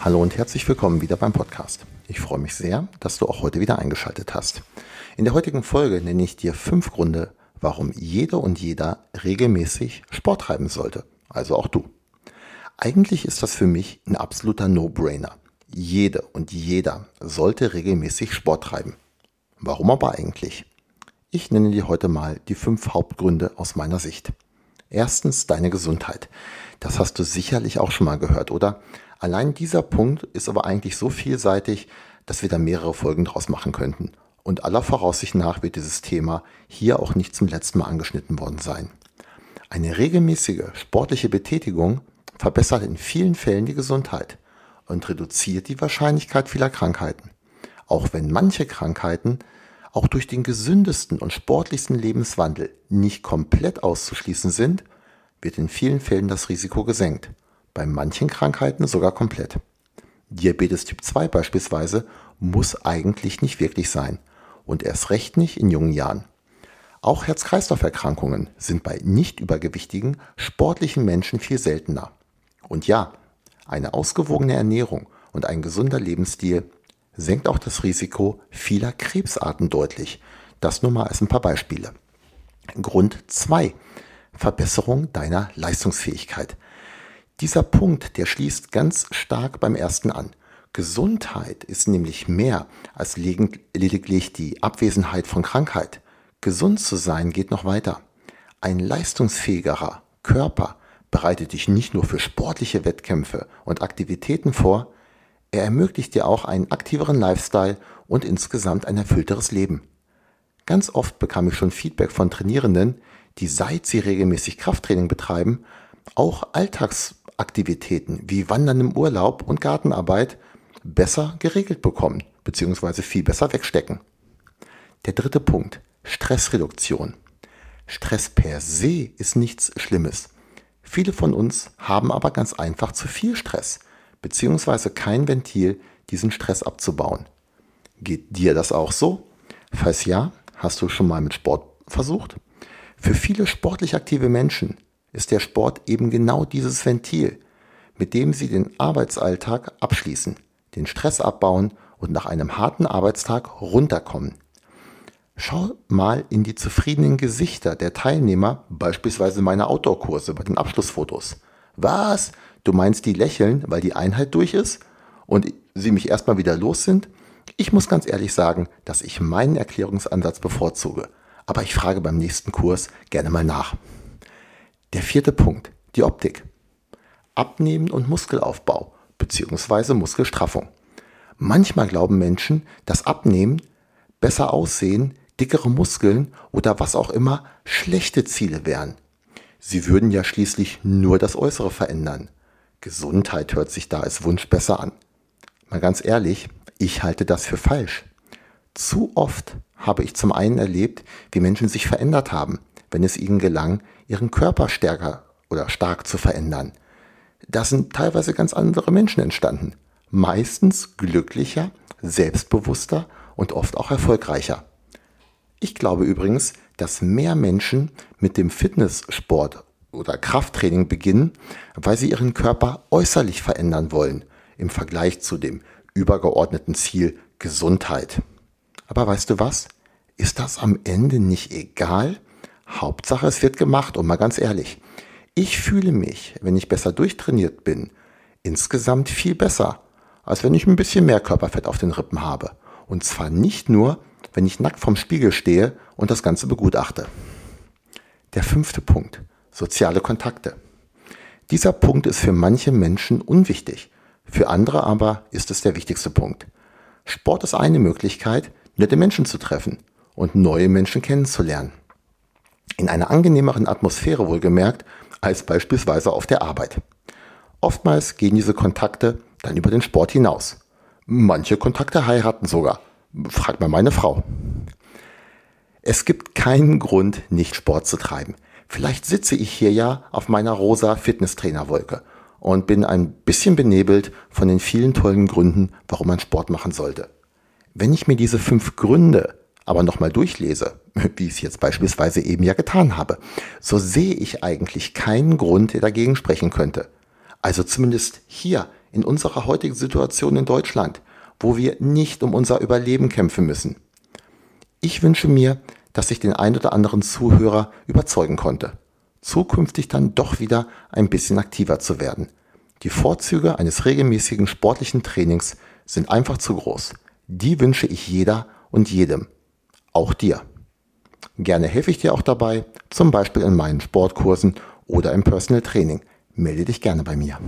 Hallo und herzlich willkommen wieder beim Podcast. Ich freue mich sehr, dass du auch heute wieder eingeschaltet hast. In der heutigen Folge nenne ich dir fünf Gründe, warum jede und jeder regelmäßig Sport treiben sollte. Also auch du. Eigentlich ist das für mich ein absoluter No-Brainer. Jede und jeder sollte regelmäßig Sport treiben. Warum aber eigentlich? Ich nenne dir heute mal die fünf Hauptgründe aus meiner Sicht. Erstens deine Gesundheit. Das hast du sicherlich auch schon mal gehört, oder? Allein dieser Punkt ist aber eigentlich so vielseitig, dass wir da mehrere Folgen draus machen könnten. Und aller Voraussicht nach wird dieses Thema hier auch nicht zum letzten Mal angeschnitten worden sein. Eine regelmäßige sportliche Betätigung verbessert in vielen Fällen die Gesundheit und reduziert die Wahrscheinlichkeit vieler Krankheiten. Auch wenn manche Krankheiten auch durch den gesündesten und sportlichsten Lebenswandel nicht komplett auszuschließen sind, wird in vielen Fällen das Risiko gesenkt bei manchen Krankheiten sogar komplett. Diabetes Typ 2 beispielsweise muss eigentlich nicht wirklich sein und erst recht nicht in jungen Jahren. Auch Herz-Kreislauf-Erkrankungen sind bei nicht übergewichtigen, sportlichen Menschen viel seltener. Und ja, eine ausgewogene Ernährung und ein gesunder Lebensstil senkt auch das Risiko vieler Krebsarten deutlich. Das nur mal als ein paar Beispiele. Grund 2. Verbesserung deiner Leistungsfähigkeit. Dieser Punkt, der schließt ganz stark beim ersten an. Gesundheit ist nämlich mehr als lediglich die Abwesenheit von Krankheit. Gesund zu sein geht noch weiter. Ein leistungsfähigerer Körper bereitet dich nicht nur für sportliche Wettkämpfe und Aktivitäten vor, er ermöglicht dir auch einen aktiveren Lifestyle und insgesamt ein erfüllteres Leben. Ganz oft bekam ich schon Feedback von Trainierenden, die seit sie regelmäßig Krafttraining betreiben, auch Alltags Aktivitäten wie Wandern im Urlaub und Gartenarbeit besser geregelt bekommen bzw. viel besser wegstecken. Der dritte Punkt, Stressreduktion. Stress per se ist nichts Schlimmes. Viele von uns haben aber ganz einfach zu viel Stress bzw. kein Ventil, diesen Stress abzubauen. Geht dir das auch so? Falls ja, hast du schon mal mit Sport versucht? Für viele sportlich aktive Menschen ist der Sport eben genau dieses Ventil, mit dem sie den Arbeitsalltag abschließen, den Stress abbauen und nach einem harten Arbeitstag runterkommen. Schau mal in die zufriedenen Gesichter der Teilnehmer, beispielsweise meiner Outdoor-Kurse bei den Abschlussfotos. Was? Du meinst, die lächeln, weil die Einheit durch ist und sie mich erstmal wieder los sind? Ich muss ganz ehrlich sagen, dass ich meinen Erklärungsansatz bevorzuge. Aber ich frage beim nächsten Kurs gerne mal nach. Der vierte Punkt, die Optik. Abnehmen und Muskelaufbau bzw. Muskelstraffung. Manchmal glauben Menschen, dass Abnehmen, besser aussehen, dickere Muskeln oder was auch immer schlechte Ziele wären. Sie würden ja schließlich nur das Äußere verändern. Gesundheit hört sich da als Wunsch besser an. Mal ganz ehrlich, ich halte das für falsch. Zu oft habe ich zum einen erlebt, wie Menschen sich verändert haben, wenn es ihnen gelang, ihren Körper stärker oder stark zu verändern. Da sind teilweise ganz andere Menschen entstanden. Meistens glücklicher, selbstbewusster und oft auch erfolgreicher. Ich glaube übrigens, dass mehr Menschen mit dem Fitnesssport oder Krafttraining beginnen, weil sie ihren Körper äußerlich verändern wollen im Vergleich zu dem übergeordneten Ziel Gesundheit. Aber weißt du was? Ist das am Ende nicht egal? Hauptsache, es wird gemacht. Und mal ganz ehrlich, ich fühle mich, wenn ich besser durchtrainiert bin, insgesamt viel besser, als wenn ich ein bisschen mehr Körperfett auf den Rippen habe. Und zwar nicht nur, wenn ich nackt vorm Spiegel stehe und das Ganze begutachte. Der fünfte Punkt. Soziale Kontakte. Dieser Punkt ist für manche Menschen unwichtig, für andere aber ist es der wichtigste Punkt. Sport ist eine Möglichkeit, nette Menschen zu treffen und neue Menschen kennenzulernen in einer angenehmeren Atmosphäre wohlgemerkt als beispielsweise auf der Arbeit. Oftmals gehen diese Kontakte dann über den Sport hinaus. Manche Kontakte heiraten sogar. Fragt mal meine Frau. Es gibt keinen Grund, nicht Sport zu treiben. Vielleicht sitze ich hier ja auf meiner rosa Fitnesstrainerwolke und bin ein bisschen benebelt von den vielen tollen Gründen, warum man Sport machen sollte. Wenn ich mir diese fünf Gründe aber nochmal durchlese, wie ich es jetzt beispielsweise eben ja getan habe, so sehe ich eigentlich keinen Grund, der dagegen sprechen könnte. Also zumindest hier in unserer heutigen Situation in Deutschland, wo wir nicht um unser Überleben kämpfen müssen. Ich wünsche mir, dass ich den ein oder anderen Zuhörer überzeugen konnte, zukünftig dann doch wieder ein bisschen aktiver zu werden. Die Vorzüge eines regelmäßigen sportlichen Trainings sind einfach zu groß. Die wünsche ich jeder und jedem auch dir. Gerne helfe ich dir auch dabei, zum Beispiel in meinen Sportkursen oder im Personal Training. Melde dich gerne bei mir.